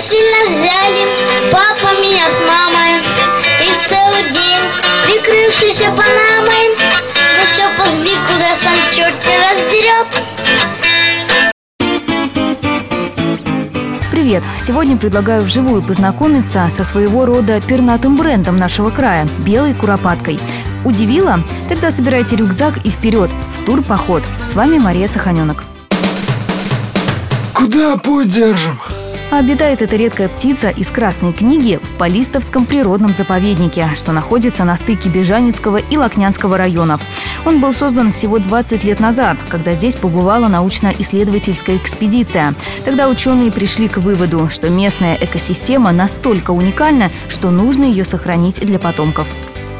насильно взяли Папа меня с мамой И целый день, прикрывшийся панамой Мы все ползли, куда сам черт не разберет Привет! Сегодня предлагаю вживую познакомиться со своего рода пернатым брендом нашего края – белой куропаткой. Удивило? Тогда собирайте рюкзак и вперед, в тур-поход. С вами Мария Саханенок. Куда путь держим? Обитает эта редкая птица из Красной книги в Полистовском природном заповеднике, что находится на стыке Бежанецкого и Лакнянского районов. Он был создан всего 20 лет назад, когда здесь побывала научно-исследовательская экспедиция. Тогда ученые пришли к выводу, что местная экосистема настолько уникальна, что нужно ее сохранить для потомков.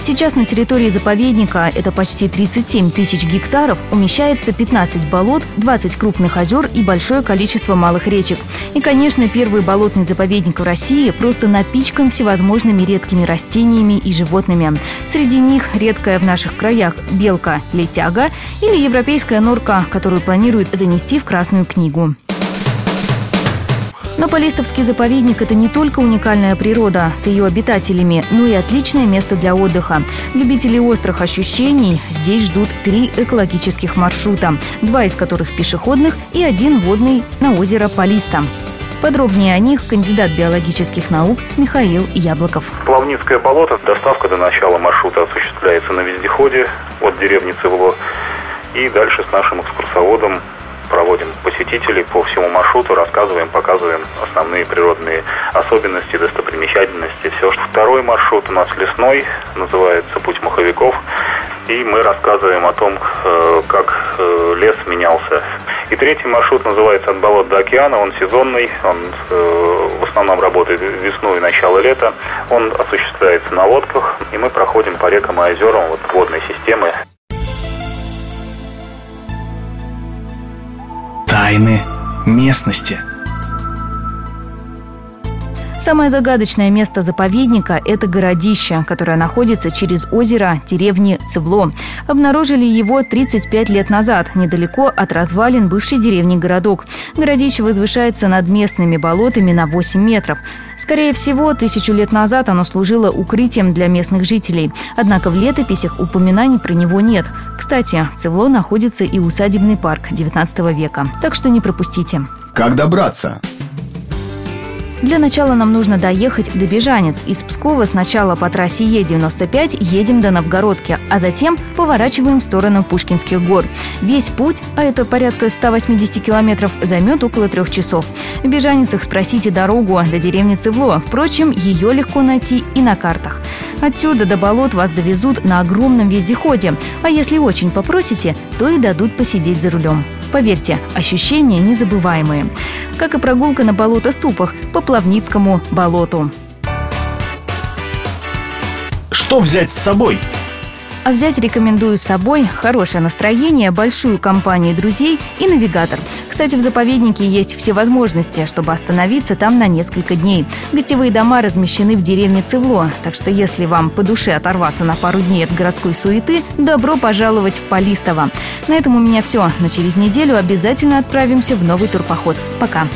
Сейчас на территории заповедника, это почти 37 тысяч гектаров, умещается 15 болот, 20 крупных озер и большое количество малых речек. И, конечно, первый болотный заповедник в России просто напичкан всевозможными редкими растениями и животными. Среди них редкая в наших краях белка-летяга или европейская норка, которую планируют занести в Красную книгу. Но Полистовский заповедник – это не только уникальная природа с ее обитателями, но и отличное место для отдыха. Любители острых ощущений здесь ждут три экологических маршрута, два из которых пешеходных и один водный на озеро Полиста. Подробнее о них кандидат биологических наук Михаил Яблоков. Плавницкое болото. Доставка до начала маршрута осуществляется на вездеходе от деревни Цевло. И дальше с нашим экскурсоводом проводим посетителей по всему маршруту, рассказываем, показываем основные природные особенности, достопримечательности. Все. Второй маршрут у нас лесной, называется «Путь маховиков». И мы рассказываем о том, э, как э, лес менялся. И третий маршрут называется «От болот до океана». Он сезонный, он э, в основном работает весну и начало лета. Он осуществляется на лодках, и мы проходим по рекам и озерам вот, водной системы. Тайны местности – Самое загадочное место заповедника – это городище, которое находится через озеро деревни Цевло. Обнаружили его 35 лет назад, недалеко от развалин бывшей деревни Городок. Городище возвышается над местными болотами на 8 метров. Скорее всего, тысячу лет назад оно служило укрытием для местных жителей. Однако в летописях упоминаний про него нет. Кстати, в Цевло находится и усадебный парк 19 века. Так что не пропустите. Как добраться? Для начала нам нужно доехать до Бежанец. Из Пскова сначала по трассе Е-95 едем до Новгородки, а затем поворачиваем в сторону Пушкинских гор. Весь путь, а это порядка 180 километров, займет около трех часов. В Бежаницах спросите дорогу до деревни Цевло. Впрочем, ее легко найти и на картах. Отсюда до болот вас довезут на огромном вездеходе, а если очень попросите, то и дадут посидеть за рулем. Поверьте, ощущения незабываемые. Как и прогулка на болото-ступах по Плавницкому болоту. Что взять с собой? А взять рекомендую с собой хорошее настроение, большую компанию друзей и навигатор. Кстати, в заповеднике есть все возможности, чтобы остановиться там на несколько дней. Гостевые дома размещены в деревне Цевло, так что если вам по душе оторваться на пару дней от городской суеты, добро пожаловать в Полистово. На этом у меня все, но через неделю обязательно отправимся в новый турпоход. Пока!